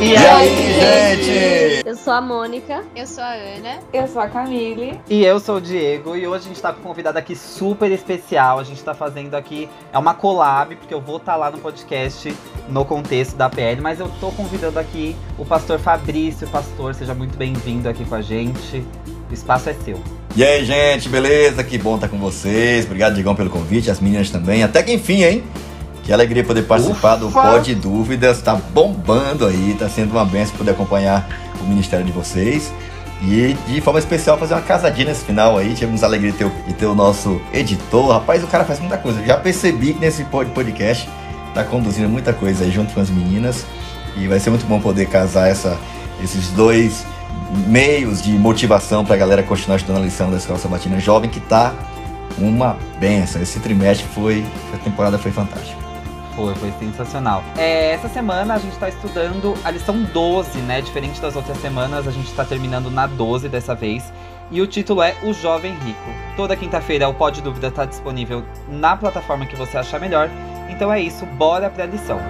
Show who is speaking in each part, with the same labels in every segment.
Speaker 1: E aí, gente?
Speaker 2: Eu sou a Mônica.
Speaker 3: Eu sou a Ana.
Speaker 4: Eu sou a Camille.
Speaker 1: E eu sou o Diego. E hoje a gente tá com um convidado aqui super especial. A gente tá fazendo aqui. É uma collab, porque eu vou estar tá lá no podcast no contexto da PL. Mas eu tô convidando aqui o pastor Fabrício. Pastor, seja muito bem-vindo aqui com a gente. O espaço é seu.
Speaker 5: E aí, gente, beleza? Que bom estar com vocês. Obrigado, Digão, pelo convite. As meninas também. Até que enfim, hein? Que alegria poder participar Ufa. do Pod Dúvidas. Tá bombando aí, tá sendo uma benção poder acompanhar o ministério de vocês. E de forma especial fazer uma casadinha nesse final aí. Tivemos a alegria de ter, de ter o nosso editor. Rapaz, o cara faz muita coisa. Já percebi que nesse podcast tá conduzindo muita coisa aí junto com as meninas. E vai ser muito bom poder casar essa, esses dois meios de motivação para a galera continuar estudando a lição da Escola Sabatina Jovem, que tá uma benção. Esse trimestre foi, a temporada foi fantástica.
Speaker 1: Foi, foi sensacional. É, essa semana a gente está estudando a lição 12, né? Diferente das outras semanas, a gente está terminando na 12 dessa vez. E o título é O Jovem Rico. Toda quinta-feira o Pod Dúvida está disponível na plataforma que você achar melhor. Então é isso, bora para a lição.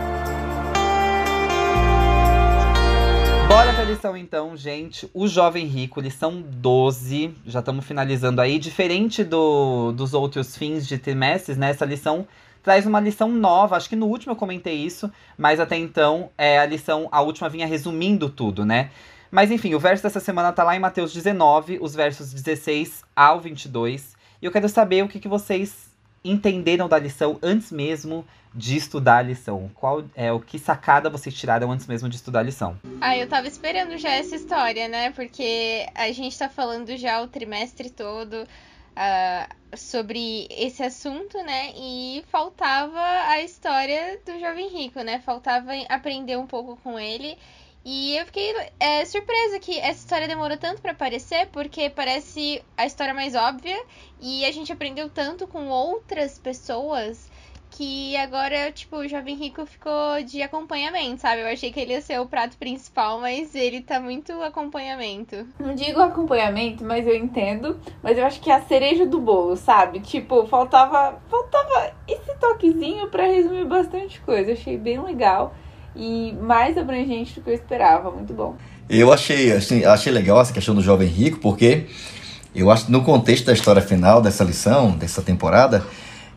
Speaker 1: Bora pra lição então, gente. O Jovem Rico, lição 12. Já estamos finalizando aí. Diferente do, dos outros fins de trimestres, né? Essa lição traz uma lição nova. Acho que no último eu comentei isso, mas até então é a lição, a última vinha resumindo tudo, né? Mas enfim, o verso dessa semana tá lá em Mateus 19, os versos 16 ao 22. E eu quero saber o que, que vocês entenderam da lição antes mesmo de estudar a lição. Qual é o que sacada vocês tiraram antes mesmo de estudar a lição?
Speaker 3: Ah, eu tava esperando já essa história, né? Porque a gente tá falando já o trimestre todo uh, sobre esse assunto, né? E faltava a história do jovem rico, né? Faltava aprender um pouco com ele. E eu fiquei é, surpresa que essa história demorou tanto para aparecer, porque parece a história mais óbvia e a gente aprendeu tanto com outras pessoas que agora, tipo, o Jovem Rico ficou de acompanhamento, sabe? Eu achei que ele ia ser o prato principal, mas ele tá muito acompanhamento.
Speaker 4: Não digo acompanhamento, mas eu entendo. Mas eu acho que é a cereja do bolo, sabe? Tipo, faltava, faltava esse toquezinho para resumir bastante coisa. Eu achei bem legal e mais abrangente do que eu esperava. Muito bom.
Speaker 5: Eu achei, assim, achei legal essa questão do Jovem Rico, porque eu acho que no contexto da história final dessa lição, dessa temporada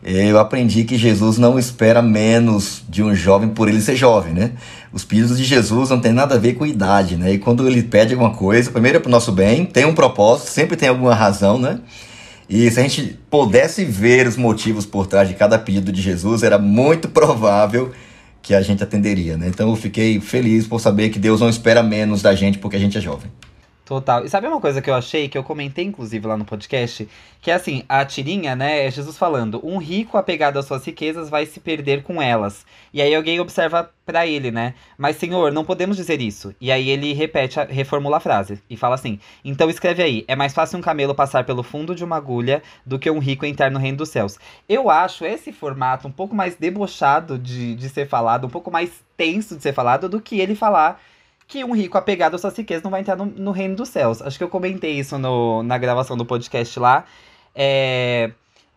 Speaker 5: eu aprendi que Jesus não espera menos de um jovem por ele ser jovem, né? Os pedidos de Jesus não tem nada a ver com idade, né? E quando ele pede alguma coisa, primeiro é para o nosso bem, tem um propósito, sempre tem alguma razão, né? E se a gente pudesse ver os motivos por trás de cada pedido de Jesus, era muito provável que a gente atenderia, né? Então eu fiquei feliz por saber que Deus não espera menos da gente porque a gente é jovem.
Speaker 1: Total. E sabe uma coisa que eu achei, que eu comentei inclusive lá no podcast? Que é assim, a tirinha, né, é Jesus falando: um rico apegado às suas riquezas vai se perder com elas. E aí alguém observa para ele, né? Mas senhor, não podemos dizer isso. E aí ele repete, reformula a frase e fala assim: então escreve aí: é mais fácil um camelo passar pelo fundo de uma agulha do que um rico entrar no reino dos céus. Eu acho esse formato um pouco mais debochado de, de ser falado, um pouco mais tenso de ser falado do que ele falar que um rico apegado às suas riquezas não vai entrar no, no, reino dos céus. Acho que eu comentei isso no, na gravação do podcast lá. É,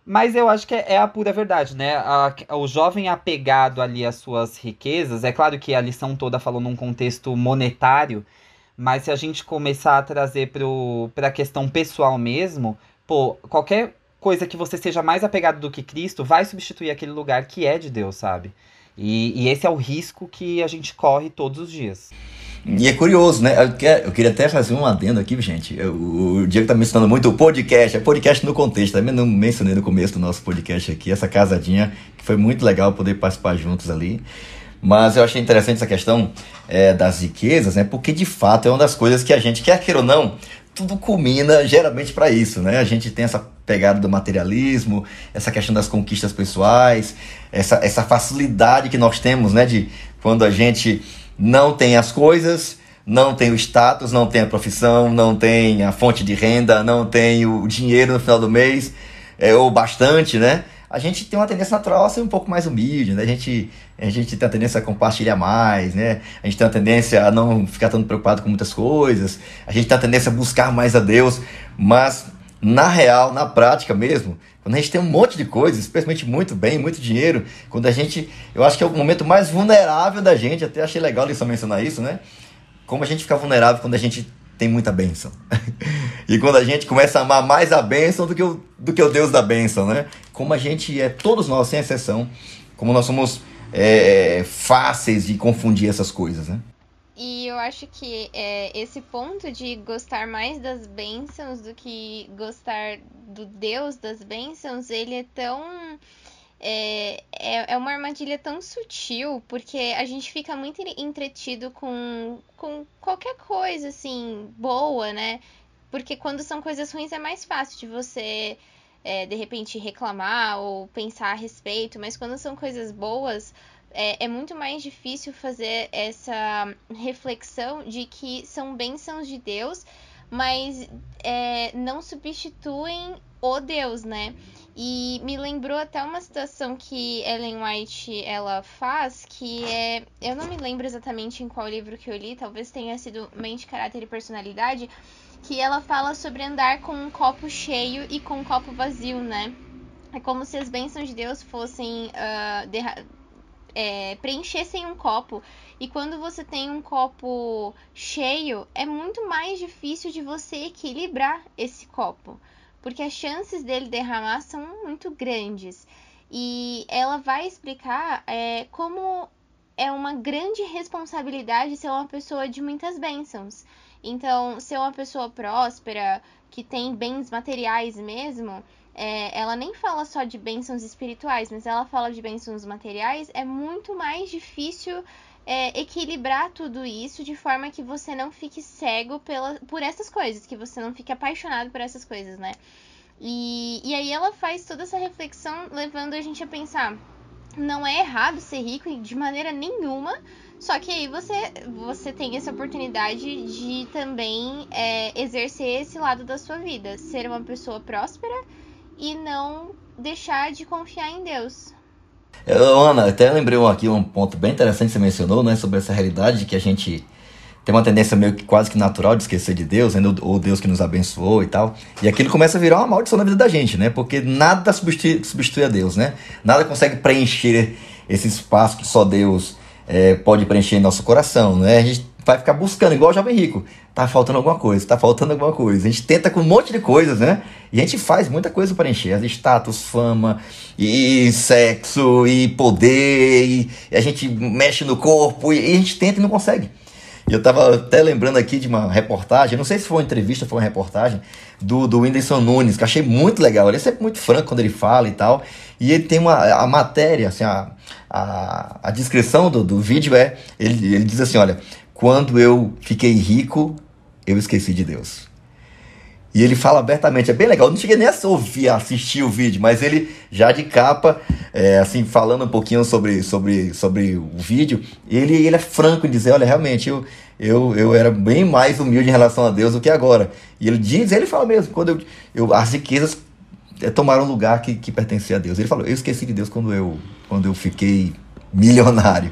Speaker 1: mas eu acho que é, é a pura verdade, né? A, o jovem apegado ali às suas riquezas, é claro que a lição toda falou num contexto monetário, mas se a gente começar a trazer para a questão pessoal mesmo, pô, qualquer coisa que você seja mais apegado do que Cristo vai substituir aquele lugar que é de Deus, sabe? E, e esse é o risco que a gente corre todos os dias.
Speaker 5: E é curioso, né? Eu, queria até fazer um adendo aqui, gente. o Diego tá mencionando muito o podcast, é podcast no contexto. Também não mencionei no começo do nosso podcast aqui, essa casadinha, que foi muito legal poder participar juntos ali. Mas eu achei interessante essa questão é, das riquezas, né? Porque de fato é uma das coisas que a gente, quer queira ou não, tudo culmina geralmente para isso, né? A gente tem essa pegada do materialismo, essa questão das conquistas pessoais, essa, essa facilidade que nós temos, né? De quando a gente não tem as coisas, não tem o status, não tem a profissão, não tem a fonte de renda, não tem o dinheiro no final do mês, é, ou bastante, né? A gente tem uma tendência natural a ser um pouco mais humilde, né? A gente, a gente tem a tendência a compartilhar mais, né? A gente tem a tendência a não ficar tão preocupado com muitas coisas, a gente tem a tendência a buscar mais a Deus, mas na real, na prática mesmo, quando a gente tem um monte de coisas, especialmente muito bem, muito dinheiro, quando a gente, eu acho que é o momento mais vulnerável da gente, até achei legal isso mencionar isso, né? Como a gente fica vulnerável quando a gente tem muita bênção. e quando a gente começa a amar mais a bênção do que o, do que o Deus da bênção, né? Como a gente é, todos nós, sem exceção, como nós somos é, fáceis de confundir essas coisas, né?
Speaker 3: E eu acho que é, esse ponto de gostar mais das bênçãos do que gostar do Deus das bênçãos, ele é tão. É, é, é uma armadilha tão sutil, porque a gente fica muito entretido com, com qualquer coisa, assim, boa, né? Porque quando são coisas ruins é mais fácil de você, é, de repente, reclamar ou pensar a respeito, mas quando são coisas boas é, é, muito mais difícil fazer essa reflexão de que são bênçãos de Deus, mas é, não substituem o Deus, né? E me lembrou até uma situação que Ellen White ela faz, que é. Eu não me lembro exatamente em qual livro que eu li, talvez tenha sido Mente, Caráter e Personalidade, que ela fala sobre andar com um copo cheio e com um copo vazio, né? É como se as bênçãos de Deus fossem uh, é, preenchessem um copo. E quando você tem um copo cheio, é muito mais difícil de você equilibrar esse copo, porque as chances dele derramar são muito grandes. E ela vai explicar é, como é uma grande responsabilidade ser uma pessoa de muitas bênçãos. Então, ser uma pessoa próspera, que tem bens materiais mesmo, é, ela nem fala só de bênçãos espirituais, mas ela fala de bênçãos materiais, é muito mais difícil é, equilibrar tudo isso de forma que você não fique cego pela, por essas coisas, que você não fique apaixonado por essas coisas, né? E, e aí ela faz toda essa reflexão levando a gente a pensar. Não é errado ser rico de maneira nenhuma, só que aí você, você tem essa oportunidade de também é, exercer esse lado da sua vida, ser uma pessoa próspera e não deixar de confiar em Deus.
Speaker 5: Ana, até lembrei aqui um ponto bem interessante que você mencionou, né, sobre essa realidade de que a gente tem uma tendência meio que quase que natural de esquecer de Deus, né, ou Deus que nos abençoou e tal. E aquilo começa a virar uma maldição na vida da gente, né? Porque nada substitui, substitui a Deus, né? Nada consegue preencher esse espaço que só Deus é, pode preencher em nosso coração, né? A gente vai ficar buscando, igual o jovem rico. Tá faltando alguma coisa, tá faltando alguma coisa. A gente tenta com um monte de coisas, né? E a gente faz muita coisa para encher. Status, fama, e sexo, e poder, e, a gente mexe no corpo, e, a gente tenta e não consegue. E eu tava até lembrando aqui de uma reportagem, não sei se foi uma entrevista foi uma reportagem, do, do Whindersson Nunes, que eu achei muito legal. Ele é sempre muito franco quando ele fala e tal. E ele tem uma a matéria, assim, a, a, a descrição do, do vídeo é: ele, ele diz assim: olha, quando eu fiquei rico, eu esqueci de Deus. E ele fala abertamente, é bem legal. Eu não cheguei nem a ouvir, a assistir o vídeo, mas ele já de capa, é, assim, falando um pouquinho sobre, sobre, sobre o vídeo, ele, ele é franco em dizer, olha, realmente, eu, eu, eu era bem mais humilde em relação a Deus do que agora. E ele diz, ele fala mesmo, quando eu, eu as riquezas é, tomaram lugar que, que pertencia a Deus. Ele falou, eu esqueci de Deus quando eu, quando eu fiquei milionário.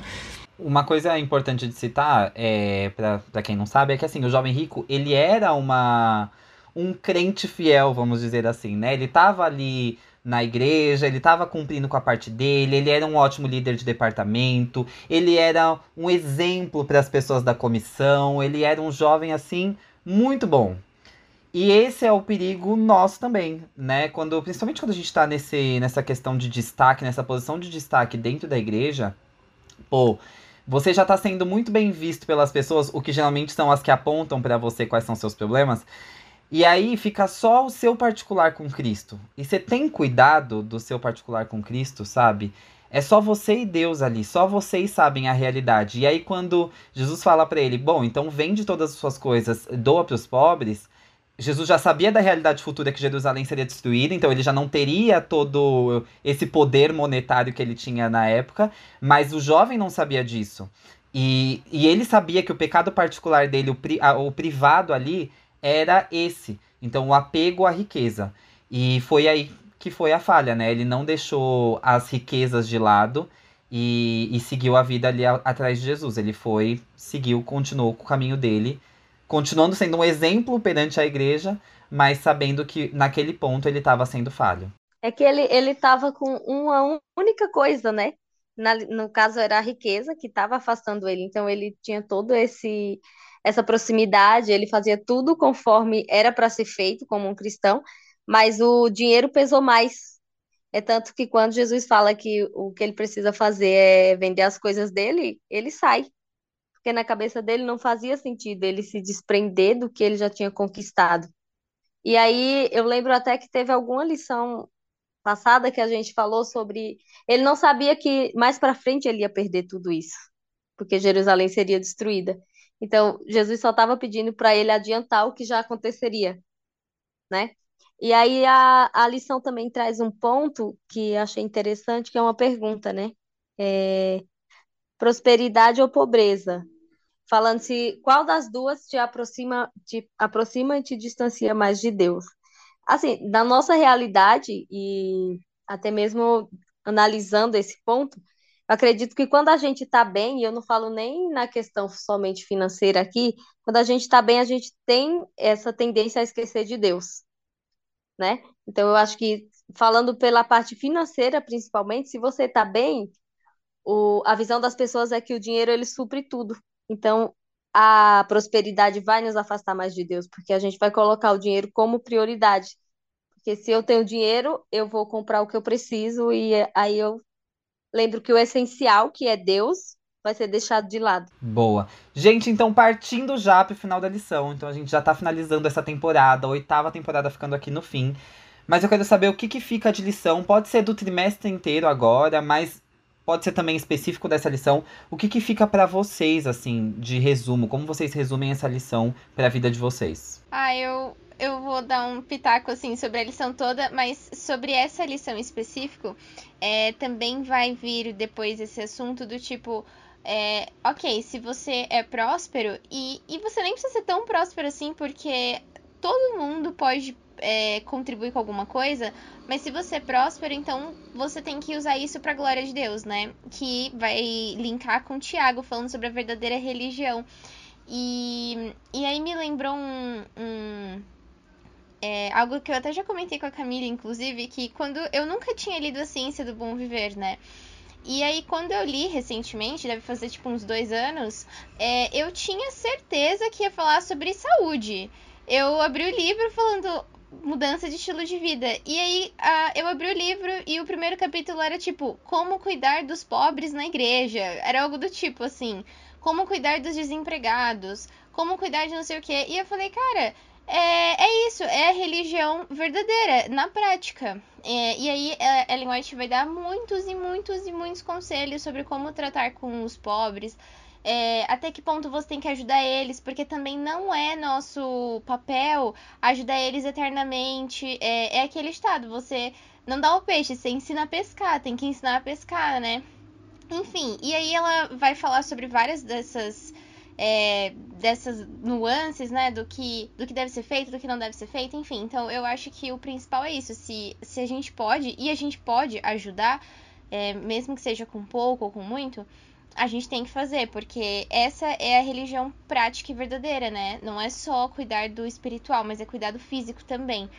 Speaker 1: Uma coisa importante de citar, é, para quem não sabe, é que assim, o jovem rico, ele era uma um crente fiel, vamos dizer assim, né? Ele tava ali na igreja, ele estava cumprindo com a parte dele, ele era um ótimo líder de departamento, ele era um exemplo para as pessoas da comissão, ele era um jovem assim muito bom. E esse é o perigo nosso também, né? Quando, principalmente quando a gente está nessa questão de destaque, nessa posição de destaque dentro da igreja, pô, você já está sendo muito bem visto pelas pessoas, o que geralmente são as que apontam para você quais são seus problemas. E aí fica só o seu particular com Cristo. E você tem cuidado do seu particular com Cristo, sabe? É só você e Deus ali, só vocês sabem a realidade. E aí quando Jesus fala para ele, bom, então vende todas as suas coisas, doa para os pobres, Jesus já sabia da realidade futura que Jerusalém seria destruída, então ele já não teria todo esse poder monetário que ele tinha na época, mas o jovem não sabia disso. E, e ele sabia que o pecado particular dele, o, pri, a, o privado ali, era esse. Então, o apego à riqueza. E foi aí que foi a falha, né? Ele não deixou as riquezas de lado e, e seguiu a vida ali a, atrás de Jesus. Ele foi, seguiu, continuou com o caminho dele continuando sendo um exemplo perante a igreja, mas sabendo que naquele ponto ele estava sendo falho.
Speaker 2: É que ele ele estava com uma única coisa, né? Na, no caso era a riqueza que estava afastando ele. Então ele tinha todo esse essa proximidade, ele fazia tudo conforme era para ser feito como um cristão, mas o dinheiro pesou mais. É tanto que quando Jesus fala que o que ele precisa fazer é vender as coisas dele, ele sai. Porque na cabeça dele não fazia sentido ele se desprender do que ele já tinha conquistado. E aí eu lembro até que teve alguma lição passada que a gente falou sobre ele não sabia que mais para frente ele ia perder tudo isso, porque Jerusalém seria destruída. Então, Jesus só estava pedindo para ele adiantar o que já aconteceria, né? E aí a, a lição também traz um ponto que achei interessante, que é uma pergunta, né? É, prosperidade ou pobreza? Falando se qual das duas te aproxima, te aproxima e te distancia mais de Deus? Assim, da nossa realidade e até mesmo analisando esse ponto, acredito que quando a gente está bem, e eu não falo nem na questão somente financeira aqui, quando a gente está bem, a gente tem essa tendência a esquecer de Deus, né? Então, eu acho que, falando pela parte financeira, principalmente, se você está bem, o, a visão das pessoas é que o dinheiro, ele supre tudo. Então, a prosperidade vai nos afastar mais de Deus, porque a gente vai colocar o dinheiro como prioridade. Porque se eu tenho dinheiro, eu vou comprar o que eu preciso e aí eu lembro que o essencial, que é Deus, vai ser deixado de lado.
Speaker 1: Boa. Gente, então partindo já pro final da lição. Então a gente já tá finalizando essa temporada, a oitava temporada ficando aqui no fim. Mas eu quero saber o que, que fica de lição. Pode ser do trimestre inteiro agora, mas pode ser também específico dessa lição. O que, que fica para vocês, assim, de resumo? Como vocês resumem essa lição para a vida de vocês?
Speaker 3: Ah, eu eu vou dar um pitaco assim sobre a lição toda, mas sobre essa lição específico, é, também vai vir depois esse assunto do tipo. É, ok, se você é próspero, e, e você nem precisa ser tão próspero assim, porque todo mundo pode é, contribuir com alguma coisa, mas se você é próspero, então você tem que usar isso para a glória de Deus, né? Que vai linkar com o Tiago, falando sobre a verdadeira religião. E, e aí me lembrou um, um é, algo que eu até já comentei com a Camila, inclusive, que quando eu nunca tinha lido a Ciência do Bom Viver, né? E aí, quando eu li recentemente, deve fazer tipo uns dois anos, é, eu tinha certeza que ia falar sobre saúde. Eu abri o livro falando mudança de estilo de vida. E aí, eu abri o livro e o primeiro capítulo era tipo, como cuidar dos pobres na igreja. Era algo do tipo assim, como cuidar dos desempregados, como cuidar de não sei o quê. E eu falei, cara, é, é isso, é a religião verdadeira, na prática. É, e aí a Ellen White vai dar muitos e muitos e muitos conselhos sobre como tratar com os pobres, é, até que ponto você tem que ajudar eles, porque também não é nosso papel ajudar eles eternamente. É, é aquele estado, você não dá o peixe, você ensina a pescar, tem que ensinar a pescar, né? Enfim, e aí ela vai falar sobre várias dessas é, dessas nuances, né, do que, do que deve ser feito, do que não deve ser feito, enfim. Então, eu acho que o principal é isso. Se, se a gente pode, e a gente pode ajudar, é, mesmo que seja com pouco ou com muito, a gente tem que fazer, porque essa é a religião prática e verdadeira, né? Não é só cuidar do espiritual, mas é cuidar do físico também.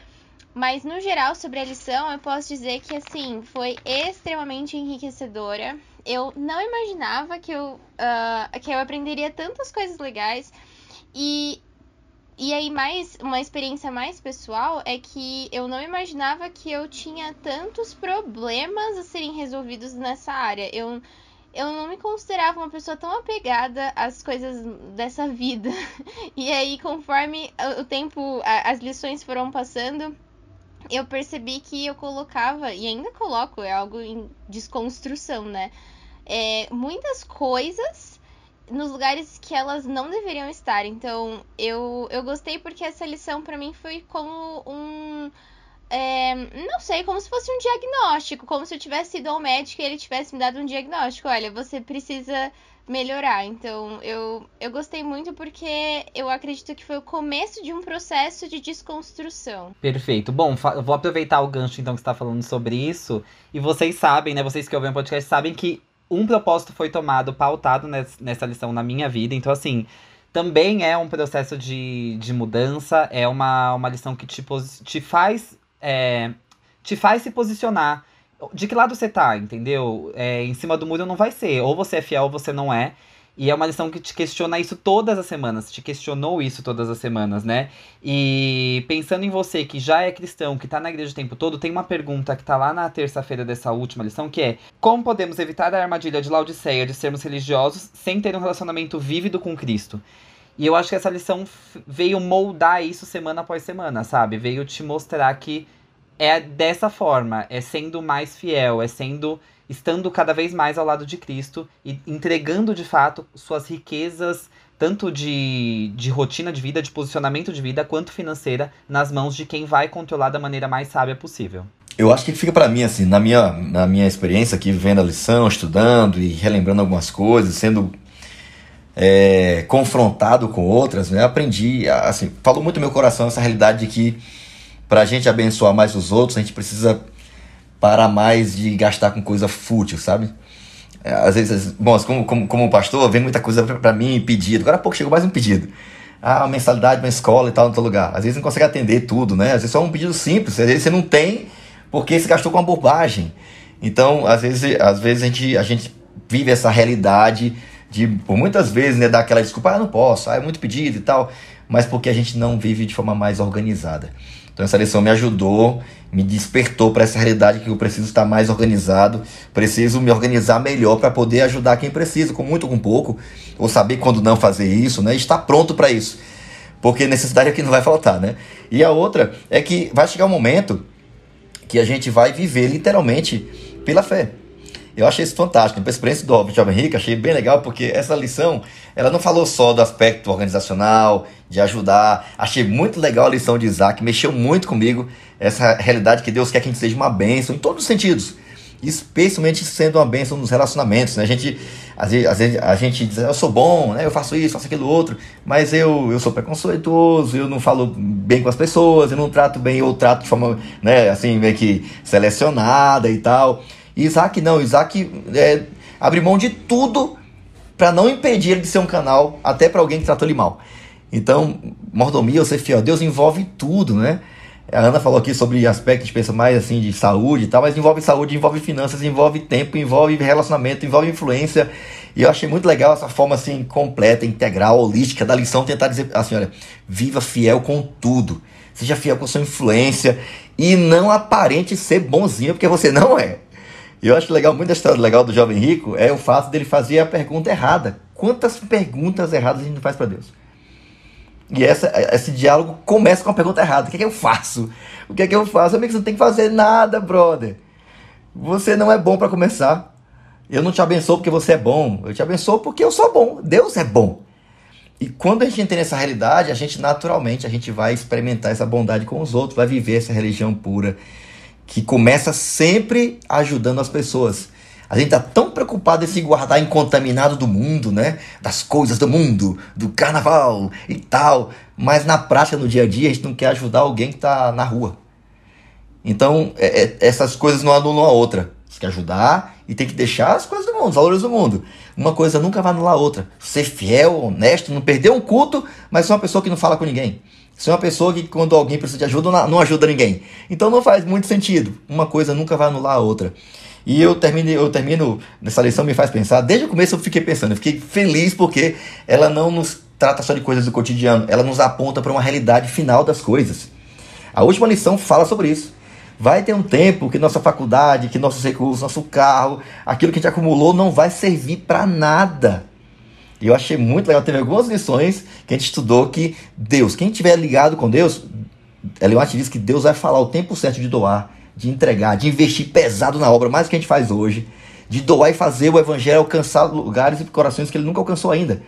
Speaker 3: Mas no geral, sobre a lição, eu posso dizer que assim, foi extremamente enriquecedora. Eu não imaginava que eu, uh, que eu aprenderia tantas coisas legais. E, e aí, mais uma experiência mais pessoal é que eu não imaginava que eu tinha tantos problemas a serem resolvidos nessa área. Eu, eu não me considerava uma pessoa tão apegada às coisas dessa vida. E aí, conforme o tempo, as lições foram passando, eu percebi que eu colocava, e ainda coloco, é algo em desconstrução, né? É, muitas coisas nos lugares que elas não deveriam estar. Então, eu, eu gostei porque essa lição para mim foi como um. É, não sei, como se fosse um diagnóstico, como se eu tivesse ido ao médico e ele tivesse me dado um diagnóstico. Olha, você precisa melhorar. Então, eu, eu gostei muito porque eu acredito que foi o começo de um processo de desconstrução.
Speaker 1: Perfeito. Bom, vou aproveitar o gancho então que está falando sobre isso. E vocês sabem, né? Vocês que ouvem o podcast sabem que um propósito foi tomado, pautado nessa lição na minha vida. Então, assim, também é um processo de, de mudança, é uma, uma lição que te, te faz. É, te faz se posicionar. De que lado você tá, entendeu? É, em cima do muro não vai ser. Ou você é fiel ou você não é. E é uma lição que te questiona isso todas as semanas, te questionou isso todas as semanas, né? E pensando em você que já é cristão, que tá na igreja o tempo todo, tem uma pergunta que tá lá na terça-feira dessa última lição, que é: Como podemos evitar a armadilha de Laodiceia de sermos religiosos sem ter um relacionamento vívido com Cristo? E eu acho que essa lição veio moldar isso semana após semana, sabe? Veio te mostrar que é dessa forma, é sendo mais fiel, é sendo estando cada vez mais ao lado de Cristo e entregando de fato suas riquezas, tanto de, de rotina de vida, de posicionamento de vida, quanto financeira, nas mãos de quem vai controlar da maneira mais sábia possível.
Speaker 5: Eu acho que fica para mim, assim, na minha, na minha experiência aqui, vendo a lição, estudando e relembrando algumas coisas, sendo é, confrontado com outras, né? Aprendi, assim, falou muito no meu coração essa realidade de que para a gente abençoar mais os outros, a gente precisa parar mais de gastar com coisa fútil, sabe? É, às vezes, bom, como, como, como pastor, vem muita coisa para mim, pedido. Agora há pouco chegou mais um pedido. Ah, mensalidade, uma escola e tal, no outro lugar. Às vezes não consegue atender tudo, né? Às vezes só um pedido simples. Às vezes você não tem porque você gastou com uma bobagem. Então, às vezes, às vezes a, gente, a gente vive essa realidade de, por muitas vezes, né, dar aquela desculpa, ah, não posso, ah, é muito pedido e tal, mas porque a gente não vive de forma mais organizada. Então essa lição me ajudou, me despertou para essa realidade que eu preciso estar mais organizado, preciso me organizar melhor para poder ajudar quem precisa, com muito ou com pouco, ou saber quando não fazer isso, né? Estar pronto para isso. Porque necessidade aqui não vai faltar, né? E a outra é que vai chegar um momento que a gente vai viver literalmente pela fé. Eu achei isso fantástico. A experiência do Jovem Rico, achei bem legal, porque essa lição, ela não falou só do aspecto organizacional, de ajudar. Achei muito legal a lição de Isaac, mexeu muito comigo. Essa realidade que Deus quer que a gente seja uma bênção em todos os sentidos. Especialmente sendo uma bênção nos relacionamentos. Né? A, gente, às, vezes, às vezes a gente diz, eu sou bom, né? eu faço isso, faço aquilo outro, mas eu, eu sou preconceituoso, eu não falo bem com as pessoas, eu não trato bem, eu trato de forma né, assim, meio que selecionada e tal. Isaac não, Isaac é, abre mão de tudo para não impedir ele de ser um canal até para alguém que tratou ele mal. Então, mordomia ou ser fiel, Deus envolve tudo, né? A Ana falou aqui sobre aspectos, pensa mais assim de saúde e tal, mas envolve saúde, envolve finanças, envolve tempo, envolve relacionamento, envolve influência. E eu achei muito legal essa forma assim completa, integral, holística da lição tentar dizer assim, olha, viva fiel com tudo. Seja fiel com sua influência e não aparente ser bonzinho, porque você não é. E eu acho legal, muito história legal do jovem rico é o fato dele fazer a pergunta errada. Quantas perguntas erradas a gente faz para Deus? E essa, esse diálogo começa com a pergunta errada: o que é que eu faço? O que é que eu faço? Amigo, você não tem que fazer nada, brother. Você não é bom para começar. Eu não te abençoo porque você é bom. Eu te abençoo porque eu sou bom. Deus é bom. E quando a gente entende essa realidade, a gente naturalmente a gente vai experimentar essa bondade com os outros, vai viver essa religião pura que começa sempre ajudando as pessoas. A gente tá tão preocupado em se guardar incontaminado do mundo, né? Das coisas do mundo, do carnaval e tal. Mas na prática, no dia a dia, a gente não quer ajudar alguém que tá na rua. Então, é, é, essas coisas não anulam a outra. Você quer ajudar e tem que deixar as coisas do mundo, os valores do mundo. Uma coisa nunca vai anular a outra. Ser fiel, honesto, não perder um culto, mas ser uma pessoa que não fala com ninguém. Você é uma pessoa que, quando alguém precisa de ajuda, não ajuda ninguém. Então não faz muito sentido. Uma coisa nunca vai anular a outra. E eu termino, eu termino, nessa lição me faz pensar, desde o começo eu fiquei pensando, eu fiquei feliz porque ela não nos trata só de coisas do cotidiano, ela nos aponta para uma realidade final das coisas. A última lição fala sobre isso. Vai ter um tempo que nossa faculdade, que nossos recursos, nosso carro, aquilo que a gente acumulou não vai servir para nada. E eu achei muito legal. Teve algumas lições que a gente estudou que Deus, quem estiver ligado com Deus, Ellen White diz que Deus vai falar o tempo certo de doar, de entregar, de investir pesado na obra, mais do que a gente faz hoje, de doar e fazer o evangelho alcançar lugares e corações que ele nunca alcançou ainda.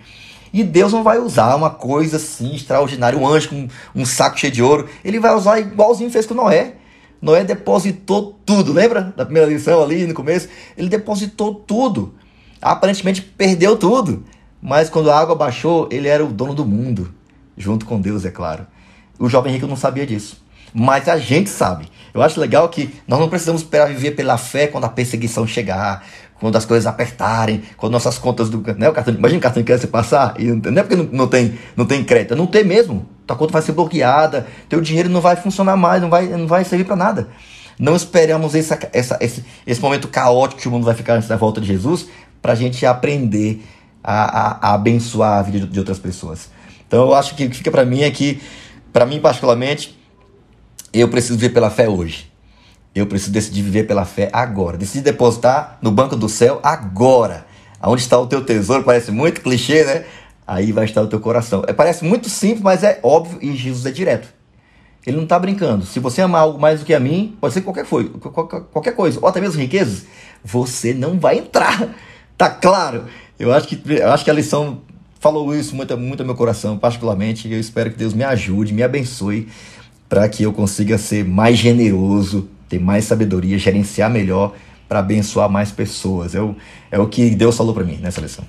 Speaker 5: E Deus não vai usar uma coisa assim extraordinária, um anjo com um saco cheio de ouro. Ele vai usar igualzinho fez com Noé. Noé depositou tudo, lembra da primeira lição ali no começo? Ele depositou tudo. Aparentemente perdeu tudo. Mas quando a água baixou, ele era o dono do mundo, junto com Deus, é claro. O jovem rico não sabia disso. Mas a gente sabe. Eu acho legal que nós não precisamos esperar viver pela fé quando a perseguição chegar, quando as coisas apertarem, quando nossas contas do. Né, o cartão, imagina o cartão de crédito passar, e não é porque não, não, tem, não tem crédito, é não tem mesmo. Tua conta vai ser bloqueada, teu dinheiro não vai funcionar mais, não vai, não vai servir para nada. Não esperamos essa, essa, esse, esse momento caótico que o mundo vai ficar antes da volta de Jesus para a gente aprender a, a, a, abençoar a vida de, de outras pessoas. Então eu acho que o que fica para mim é que, para mim particularmente, eu preciso viver pela fé hoje. Eu preciso decidir viver pela fé agora. Decidir depositar no banco do céu agora. Aonde está o teu tesouro? Parece muito clichê, né? Aí vai estar o teu coração. É, parece muito simples, mas é óbvio e Jesus é direto. Ele não está brincando. Se você amar algo mais do que a mim, pode ser qualquer, foi, qualquer coisa, ou até mesmo riquezas, você não vai entrar. Tá claro? Eu acho que, eu acho que a lição falou isso muito, muito ao meu coração, particularmente. E eu espero que Deus me ajude, me abençoe, para que eu consiga ser mais generoso, ter mais sabedoria, gerenciar melhor, para abençoar mais pessoas. É o, é o que Deus falou para mim nessa lição.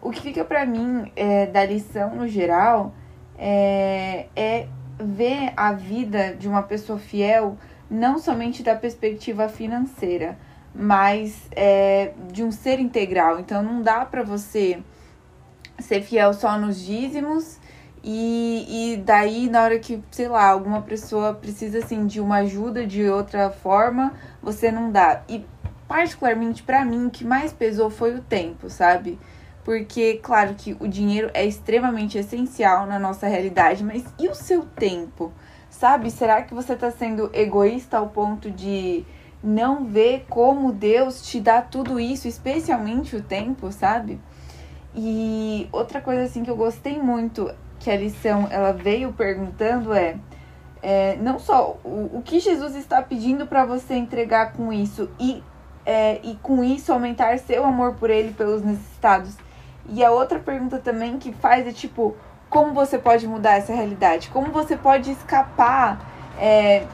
Speaker 4: O que fica para mim é, da lição no geral é, é ver a vida de uma pessoa fiel não somente da perspectiva financeira, mas é, de um ser integral. Então não dá para você ser fiel só nos dízimos e, e daí na hora que, sei lá, alguma pessoa precisa assim de uma ajuda de outra forma, você não dá. E particularmente para mim o que mais pesou foi o tempo, sabe? Porque, claro que o dinheiro é extremamente essencial na nossa realidade, mas e o seu tempo? Sabe? Será que você está sendo egoísta ao ponto de não ver como Deus te dá tudo isso, especialmente o tempo, sabe? E outra coisa assim que eu gostei muito que a lição ela veio perguntando é, é não só o, o que Jesus está pedindo para você entregar com isso e é, e com isso aumentar seu amor por ele pelos necessitados e a outra pergunta também que faz é tipo, como você pode mudar essa realidade? Como você pode escapar é,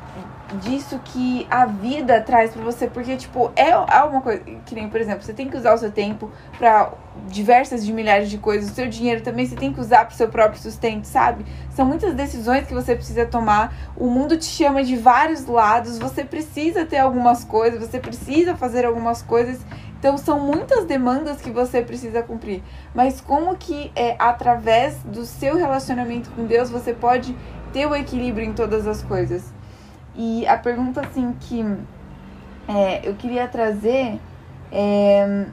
Speaker 4: disso que a vida traz para você? Porque, tipo, é, é uma coisa que nem, por exemplo, você tem que usar o seu tempo para diversas de milhares de coisas, o seu dinheiro também você tem que usar para o seu próprio sustento, sabe? São muitas decisões que você precisa tomar. O mundo te chama de vários lados, você precisa ter algumas coisas, você precisa fazer algumas coisas então são muitas demandas que você precisa cumprir. Mas como que é através do seu relacionamento com Deus você pode ter o equilíbrio em todas as coisas? E a pergunta assim que é, eu queria trazer é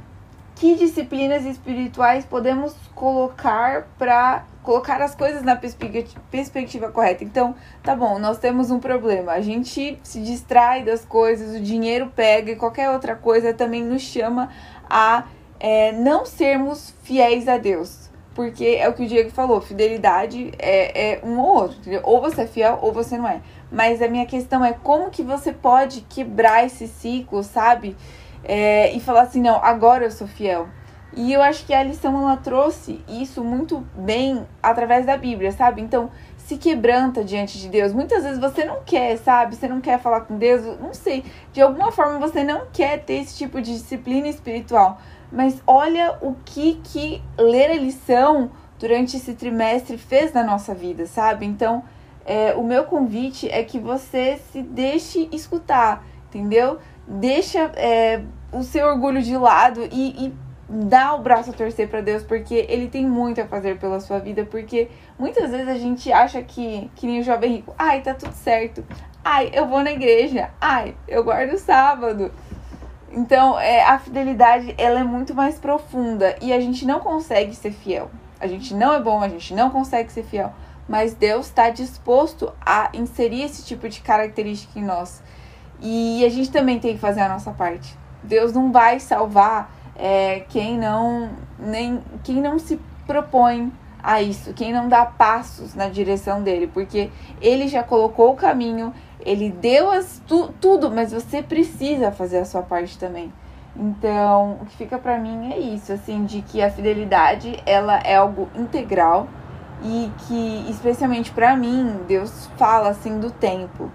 Speaker 4: que disciplinas espirituais podemos colocar para colocar as coisas na perspectiva, correta. Então, tá bom, nós temos um problema. A gente se distrai das coisas, o dinheiro pega e qualquer outra coisa também nos chama a é, não sermos fiéis a Deus. Porque é o que o Diego falou, fidelidade é, é um ou outro. Entendeu? Ou você é fiel ou você não é. Mas a minha questão é como que você pode quebrar esse ciclo, sabe? É, e falar assim, não, agora eu sou fiel. E eu acho que a lição ela trouxe isso muito bem através da Bíblia, sabe? Então, se quebranta diante de Deus. Muitas vezes você não quer, sabe? Você não quer falar com Deus, não sei. De alguma forma você não quer ter esse tipo de disciplina espiritual. Mas olha o que que ler a lição durante esse trimestre fez na nossa vida, sabe? Então, é, o meu convite é que você se deixe escutar, entendeu? Deixa é, o seu orgulho de lado e, e dá o braço a torcer para Deus, porque Ele tem muito a fazer pela sua vida, porque muitas vezes a gente acha que, que nem o jovem rico, ai, tá tudo certo, ai, eu vou na igreja, ai, eu guardo o sábado. Então, é, a fidelidade, ela é muito mais profunda e a gente não consegue ser fiel. A gente não é bom, a gente não consegue ser fiel, mas Deus está disposto a inserir esse tipo de característica em nós. E a gente também tem que fazer a nossa parte. Deus não vai salvar é, quem não nem quem não se propõe a isso, quem não dá passos na direção dele, porque ele já colocou o caminho, ele deu as, tu, tudo, mas você precisa fazer a sua parte também. Então, o que fica para mim é isso, assim, de que a fidelidade, ela é algo integral e que, especialmente para mim, Deus fala assim do tempo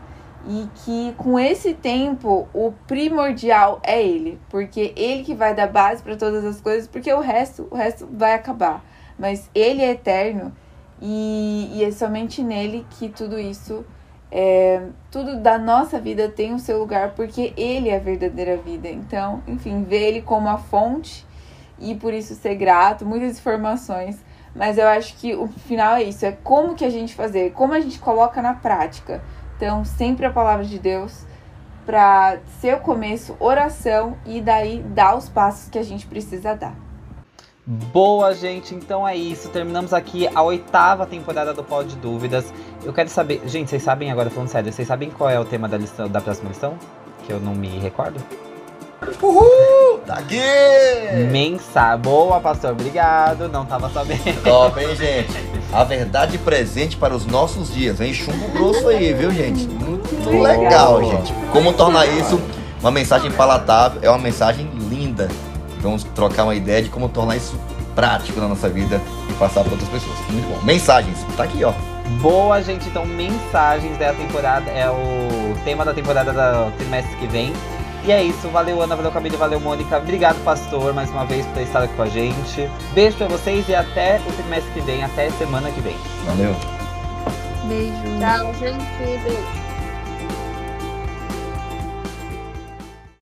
Speaker 4: e que com esse tempo o primordial é ele, porque ele que vai dar base para todas as coisas, porque o resto, o resto vai acabar. Mas ele é eterno e, e é somente nele que tudo isso É, tudo da nossa vida tem o seu lugar porque Ele é a verdadeira vida. Então, enfim, ver Ele como a fonte e por isso ser grato, muitas informações. Mas eu acho que o final é isso, é como que a gente fazer, como a gente coloca na prática. Então, sempre a palavra de Deus para ser o começo, oração e daí dar os passos que a gente precisa dar.
Speaker 1: Boa, gente. Então é isso. Terminamos aqui a oitava temporada do Pod Dúvidas. Eu quero saber. Gente, vocês sabem, agora falando sério, vocês sabem qual é o tema da, lição, da próxima lição? Que eu não me recordo?
Speaker 5: Uhul! Tá aqui!
Speaker 1: Mensa. Boa, pastor. Obrigado. Não tava sabendo.
Speaker 5: Top, hein, gente? A verdade presente para os nossos dias, hein? Chumbo grosso aí, viu, gente? Muito legal, gente. Como tornar isso uma mensagem palatável? É uma mensagem linda. Vamos trocar uma ideia de como tornar isso prático na nossa vida e passar para outras pessoas. Muito bom. Mensagens. Tá aqui, ó.
Speaker 1: Boa, gente. Então, mensagens da temporada. É o tema da temporada do trimestre que vem. E é isso. Valeu, Ana. Valeu, Camille. Valeu, Mônica. Obrigado, pastor, mais uma vez por ter estado aqui com a gente. Beijo pra vocês e até o trimestre que vem. Até semana que vem.
Speaker 5: Valeu.
Speaker 2: Beijo. Tchau, gente. Beijo.